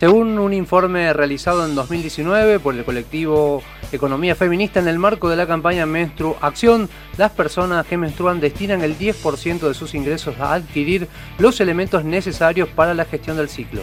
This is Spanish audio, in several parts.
Según un informe realizado en 2019 por el colectivo Economía Feminista en el marco de la campaña Menstru Acción, las personas que menstruan destinan el 10% de sus ingresos a adquirir los elementos necesarios para la gestión del ciclo.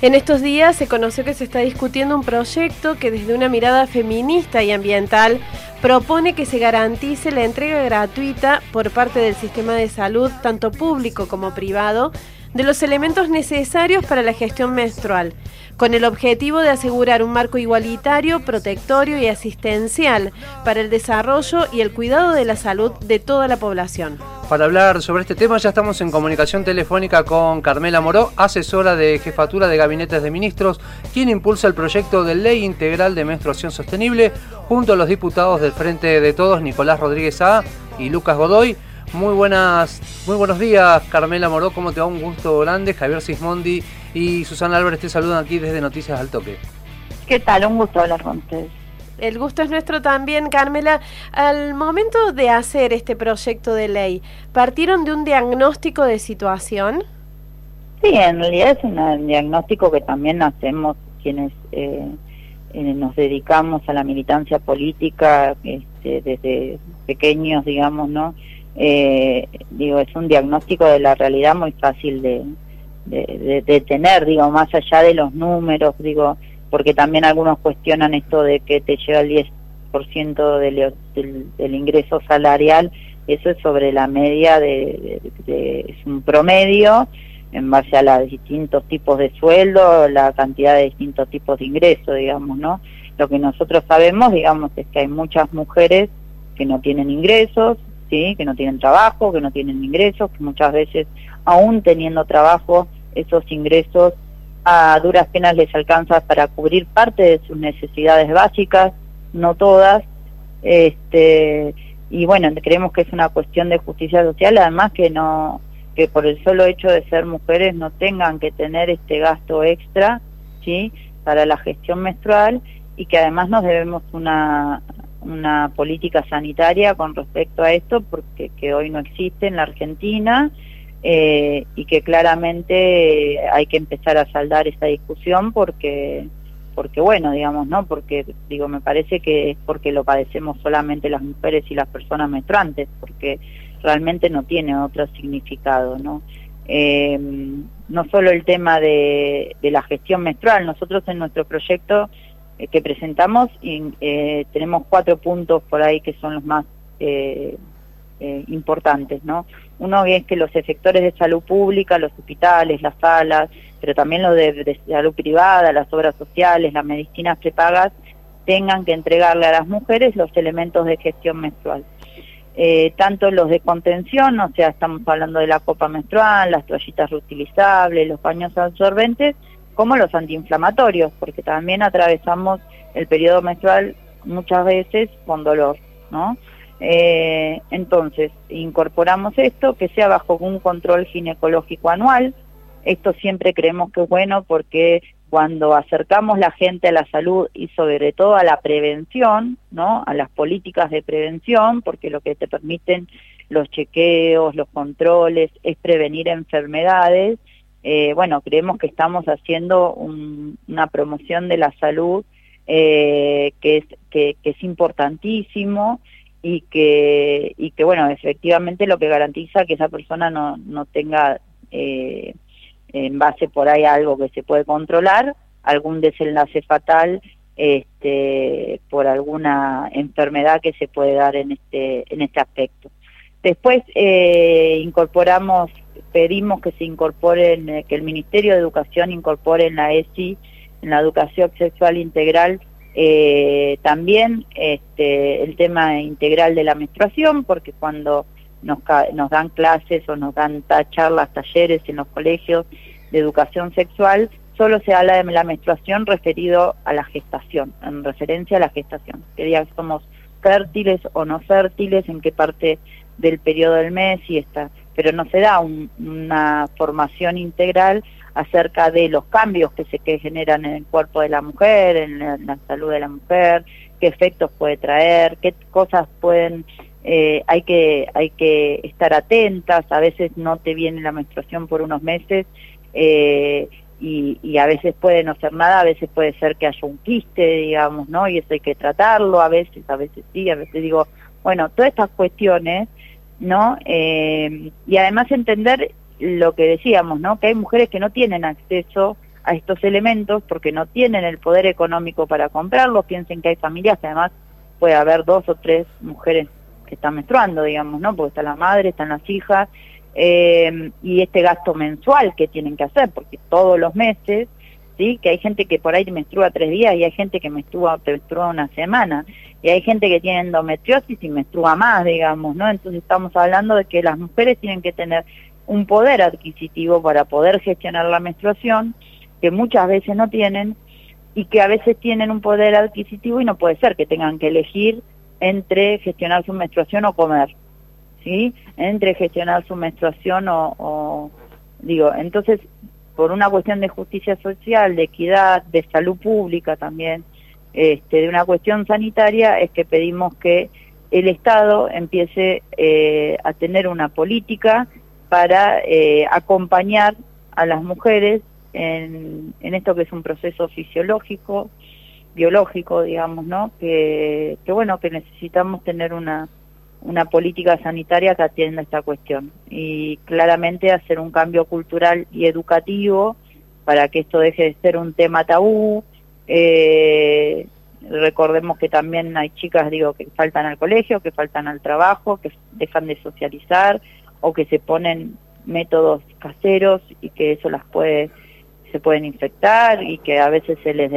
En estos días se conoció que se está discutiendo un proyecto que desde una mirada feminista y ambiental propone que se garantice la entrega gratuita por parte del sistema de salud, tanto público como privado, de los elementos necesarios para la gestión menstrual, con el objetivo de asegurar un marco igualitario, protectorio y asistencial para el desarrollo y el cuidado de la salud de toda la población. Para hablar sobre este tema ya estamos en comunicación telefónica con Carmela Moró, asesora de Jefatura de Gabinetes de Ministros, quien impulsa el proyecto de Ley Integral de Menstruación Sostenible, junto a los diputados del Frente de Todos, Nicolás Rodríguez A y Lucas Godoy. Muy buenas, muy buenos días, Carmela Moró, ¿cómo te va? Un gusto grande. Javier Sismondi y Susana Álvarez te saludan aquí desde Noticias al Toque. ¿Qué tal? Un gusto hablar con ustedes. El gusto es nuestro también, Carmela. Al momento de hacer este proyecto de ley, ¿partieron de un diagnóstico de situación? Sí, en realidad es un diagnóstico que también hacemos quienes eh, eh, nos dedicamos a la militancia política este, desde pequeños, digamos, ¿no? Eh, digo, es un diagnóstico de la realidad muy fácil de, de, tener, digo, más allá de los números, digo, porque también algunos cuestionan esto de que te llega el 10% del, del, ingreso salarial, eso es sobre la media de, es un promedio en base a los distintos tipos de sueldo, la cantidad de distintos tipos de ingresos, digamos, ¿no? Lo que nosotros sabemos, digamos, es que hay muchas mujeres que no tienen ingresos, que no tienen trabajo, que no tienen ingresos, que muchas veces, aún teniendo trabajo, esos ingresos a duras penas les alcanza para cubrir parte de sus necesidades básicas, no todas. Este, y bueno, creemos que es una cuestión de justicia social, además que no que por el solo hecho de ser mujeres no tengan que tener este gasto extra, ¿sí? para la gestión menstrual y que además nos debemos una una política sanitaria con respecto a esto, porque que hoy no existe en la Argentina eh, y que claramente hay que empezar a saldar esta discusión porque porque bueno, digamos, ¿no? Porque digo, me parece que es porque lo padecemos solamente las mujeres y las personas menstruantes, porque realmente no tiene otro significado, ¿no? Eh, no solo el tema de, de la gestión menstrual, nosotros en nuestro proyecto eh, que presentamos y eh, tenemos cuatro puntos por ahí que son los más eh, importantes, ¿no? Uno es que los efectores de salud pública, los hospitales, las salas, pero también los de, salud privada, las obras sociales, las medicinas prepagas, tengan que entregarle a las mujeres los elementos de gestión menstrual. tanto los de contención, o sea, estamos hablando de la copa menstrual, las toallitas reutilizables, los paños absorbentes, como los antiinflamatorios, porque también atravesamos el periodo menstrual muchas veces con dolor, ¿no? Eh, entonces, incorporamos esto, que sea bajo un control ginecológico anual. Esto siempre creemos que es bueno porque cuando acercamos la gente a la salud y sobre todo a la prevención, ¿no? A las políticas de prevención, porque lo que te permiten los chequeos, los controles, es prevenir enfermedades, eh, bueno, creemos que estamos haciendo una promoción de la salud eh, que, es, que, es importantísimo y que, y que, bueno, efectivamente lo que garantiza que esa persona no, no tenga eh, en base por ahí algo que se puede controlar, algún desenlace fatal este, por alguna enfermedad que se puede dar en este, en este aspecto. Después incorporamos pedimos que se incorporen, eh, que el Ministerio de Educación incorpore en la ESI, en la educación sexual integral, eh, también este, el tema integral de la menstruación, porque cuando nos, nos dan clases o nos dan charlas, talleres en los colegios de educación sexual, solo se habla de la menstruación referido a la gestación, en referencia a la gestación, que digan somos fértiles o no fértiles, en qué parte del periodo del mes y está pero no se da una formación integral acerca de los cambios que se que generan en el cuerpo de la mujer, en la, salud de la mujer, qué efectos puede traer, qué cosas pueden eh, hay que hay que estar atentas a veces no te viene la menstruación por unos meses eh, y, y, a veces puede no ser nada, a veces puede ser que haya un quiste, digamos, ¿no? Y eso hay que tratarlo, a veces, a veces sí, a veces digo, bueno, todas estas cuestiones, ¿no? Eh, y además entender lo que decíamos, ¿no? Que hay mujeres que no tienen acceso a estos elementos porque no tienen el poder económico para comprarlos, piensen que hay familias que además puede haber dos o tres mujeres que están menstruando, digamos, ¿no? Porque está la madre, están las hijas, eh, y este gasto mensual que tienen que hacer, porque todos los meses, ¿sí? Que hay gente que por ahí menstrua tres días y hay gente que menstrua, menstrua una semana, y hay gente que tiene endometriosis y menstrua más, digamos, ¿no? Entonces estamos hablando de que las mujeres tienen que tener un poder adquisitivo para poder gestionar la menstruación, que muchas veces no tienen, y que a veces tienen un poder adquisitivo y no puede ser que tengan que elegir entre gestionar su menstruación o comer. ¿sí? Entre gestionar su menstruación o, digo, entonces, por una cuestión de justicia social, de equidad, de salud pública también, este, de una cuestión sanitaria, es que pedimos que el Estado empiece eh, a tener una política para eh, acompañar a las mujeres en, esto que es un proceso fisiológico, biológico, digamos, ¿no? Que bueno, que necesitamos tener una, una política sanitaria que atienda esta cuestión y claramente hacer un cambio cultural y educativo para que esto deje de ser un tema tabú. Eh, recordemos que también hay chicas, digo, que faltan al colegio, que faltan al trabajo, que dejan de socializar o que se ponen métodos caseros y que eso las puede se pueden infectar y que a veces se les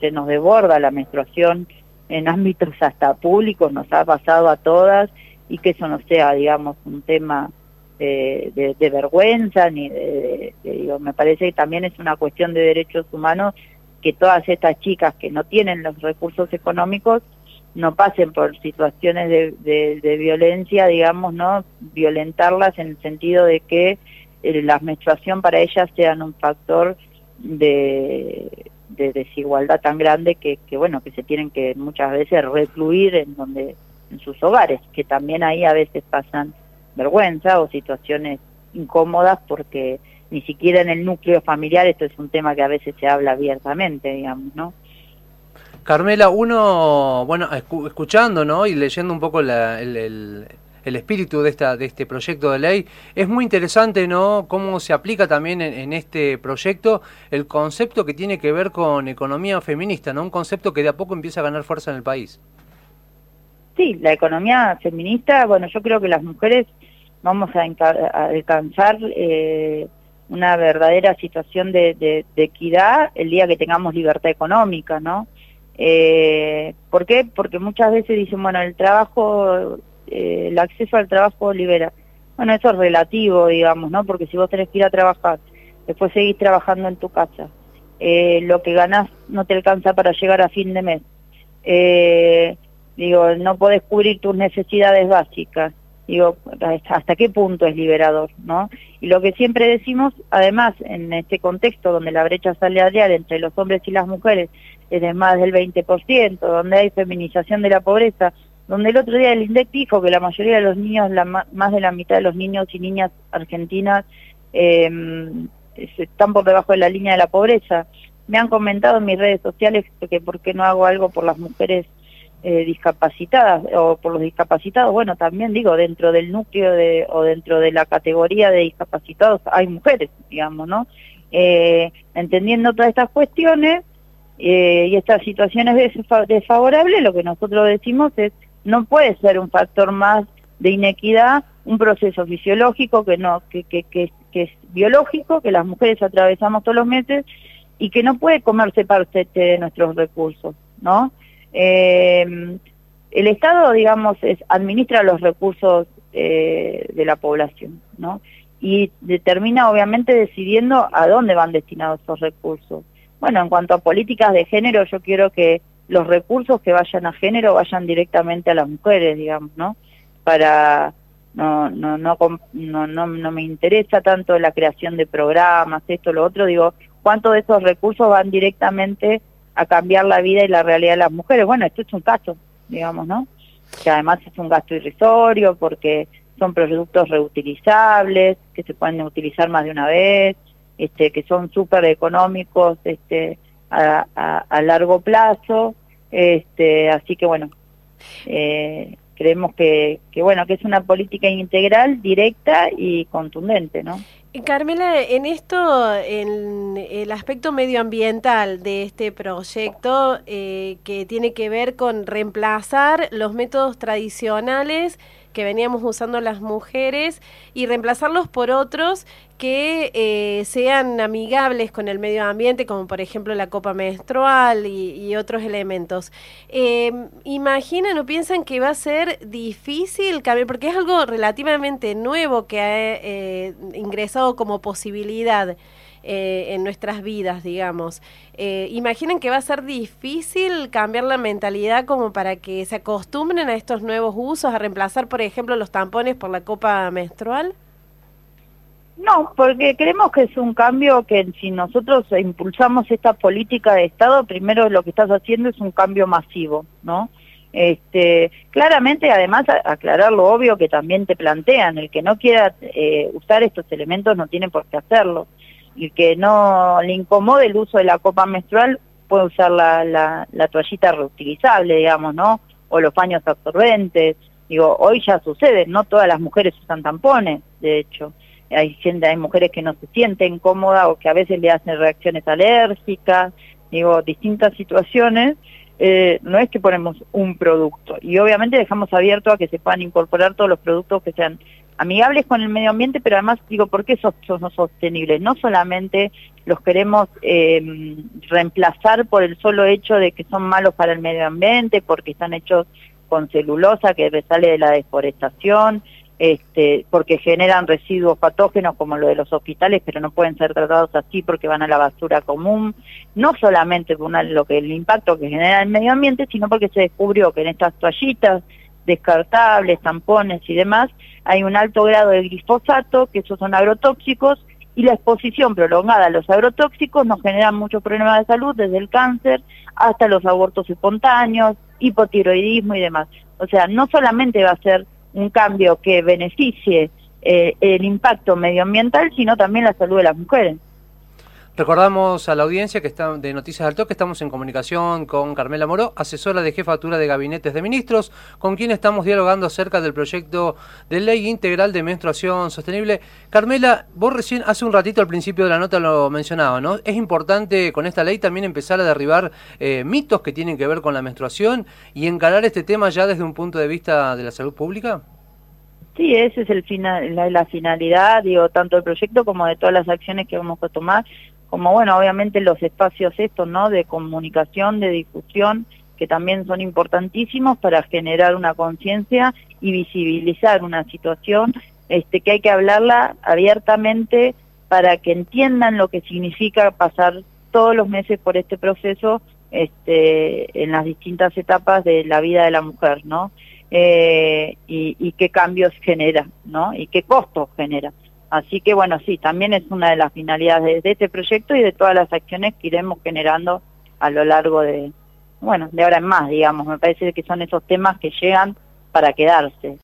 se nos desborda la menstruación en ámbitos hasta públicos, nos ha pasado a todas y que eso no sea, digamos, un tema de, vergüenza, ni de, digo, me parece que también es una cuestión de derechos humanos que todas estas chicas que no tienen los recursos económicos no pasen por situaciones de, de violencia, digamos, ¿no? Violentarlas en el sentido de que eh, la menstruación para ellas sean un factor de desigualdad tan grande que, que, bueno, que se tienen que muchas veces recluir en donde en sus hogares, que también ahí a veces pasan vergüenza o situaciones incómodas porque ni siquiera en el núcleo familiar esto es un tema que a veces se habla abiertamente, digamos, ¿no? Carmela, uno, bueno, escuchando, ¿no? Y leyendo un poco el, el, espíritu de, esta, de este proyecto de ley, es muy interesante, ¿no? Cómo se aplica también en, en, este proyecto el concepto que tiene que ver con economía feminista, ¿no? Un concepto que de a poco empieza a ganar fuerza en el país. Sí, la economía feminista, bueno, yo creo que las mujeres vamos a, alcanzar eh, una verdadera situación de, equidad el día que tengamos libertad económica, ¿no? Eh, ¿Por qué? Porque muchas veces dicen, bueno, el trabajo, eh, el acceso al trabajo libera. Bueno, eso es relativo, digamos, ¿no? Porque si vos tenés que ir a trabajar, después seguís trabajando en tu casa, eh, lo que ganás no te alcanza para llegar a fin de mes. Eh, Digo, no podés cubrir tus necesidades básicas. Digo, ¿hasta qué punto es liberador? ¿no? Y lo que siempre decimos, además, en este contexto donde la brecha salarial entre los hombres y las mujeres es de más del 20%, donde hay feminización de la pobreza, donde el otro día el INDEC dijo que la mayoría de los niños, la, más de la mitad de los niños y niñas argentinas eh, están por debajo de la línea de la pobreza. Me han comentado en mis redes sociales que por qué no hago algo por las mujeres eh, discapacitadas o por los discapacitados, bueno, también digo, dentro del núcleo de, o dentro de la categoría de discapacitados hay mujeres, digamos, ¿no? Eh, entendiendo todas estas cuestiones eh, y estas situaciones desfavorables, lo que nosotros decimos es, no puede ser un factor más de inequidad, un proceso fisiológico que no que, que, que, que es biológico, que las mujeres atravesamos todos los meses y que no puede comerse parte de nuestros recursos, ¿no? Eh, el Estado, digamos, es, administra los recursos eh, de la población, ¿no? Y determina, obviamente, decidiendo a dónde van destinados esos recursos. Bueno, en cuanto a políticas de género, yo quiero que los recursos que vayan a género vayan directamente a las mujeres, digamos, ¿no? Para no no no no no, no me interesa tanto la creación de programas, esto, lo otro, digo, cuánto de esos recursos van directamente a cambiar la vida y la realidad de las mujeres. Bueno, esto es un caso, digamos, ¿no? Que además es un gasto irrisorio porque son productos reutilizables, que se pueden utilizar más de una vez, este, que son súper económicos este, a, largo plazo. Este, así que bueno, eh, creemos que, que, bueno, que es una política integral, directa y contundente, ¿no? Carmela, en esto, en el aspecto medioambiental de este proyecto, eh, que tiene que ver con reemplazar los métodos tradicionales que veníamos usando las mujeres y reemplazarlos por otros que eh, sean amigables con el medio ambiente, como por ejemplo la copa menstrual y, otros elementos. Eh, ¿Imaginan o piensan que va a ser difícil cambiar? Porque es algo relativamente nuevo que ha eh, ingresado como posibilidad. Eh, en nuestras vidas, digamos. Eh, ¿Imaginan que va a ser difícil cambiar la mentalidad como para que se acostumbren a estos nuevos usos, a reemplazar, por ejemplo, los tampones por la copa menstrual? No, porque creemos que es un cambio que si nosotros impulsamos esta política de Estado, primero lo que estás haciendo es un cambio masivo, ¿no? Este, claramente, además, aclarar lo obvio que también te plantean, el que no quiera eh, usar estos elementos no tiene por qué hacerlo y que no le incomode el uso de la copa menstrual puede usar la, la, toallita reutilizable, digamos, ¿no? O los paños absorbentes. Digo, hoy ya sucede, no todas las mujeres usan tampones, de hecho. Hay gente, hay mujeres que no se sienten cómodas o que a veces le hacen reacciones alérgicas, digo, distintas situaciones. Eh, no es que ponemos un producto y obviamente dejamos abierto a que se puedan incorporar todos los productos que sean amigables con el medio ambiente, pero además digo, ¿por qué son, sostenibles? No solamente los queremos eh, reemplazar por el solo hecho de que son malos para el medio ambiente, porque están hechos con celulosa que sale de la deforestación, este, porque generan residuos patógenos como lo de los hospitales, pero no pueden ser tratados así porque van a la basura común, no solamente por lo que el impacto que genera el medio ambiente, sino porque se descubrió que en estas toallitas descartables, tampones y demás, hay un alto grado de glifosato, que esos son agrotóxicos, y la exposición prolongada a los agrotóxicos nos genera muchos problemas de salud, desde el cáncer hasta los abortos espontáneos, hipotiroidismo y demás. O sea, no solamente va a ser un cambio que beneficie eh, el impacto medioambiental, sino también la salud de las mujeres. Recordamos a la audiencia que está de Noticias al Toque, estamos en comunicación con Carmela Moró, asesora de jefatura de gabinetes de ministros, con quien estamos dialogando acerca del proyecto de ley integral de menstruación sostenible. Carmela, vos recién hace un ratito al principio de la nota lo mencionaba, ¿no? Es importante con esta ley también empezar a derribar eh, mitos que tienen que ver con la menstruación y encarar este tema ya desde un punto de vista de la salud pública. Sí, esa es el final, la, finalidad, digo, tanto del proyecto como de todas las acciones que vamos a tomar como bueno, obviamente los espacios estos, ¿no? De comunicación, de difusión, que también son importantísimos para generar una conciencia y visibilizar una situación este, que hay que hablarla abiertamente para que entiendan lo que significa pasar todos los meses por este proceso este, en las distintas etapas de la vida de la mujer, ¿no? Eh, y, y, qué cambios genera, ¿no? Y qué costos genera. Así que bueno, sí, también es una de las finalidades de, este proyecto y de todas las acciones que iremos generando a lo largo de, bueno, de ahora en más, digamos. Me parece que son esos temas que llegan para quedarse.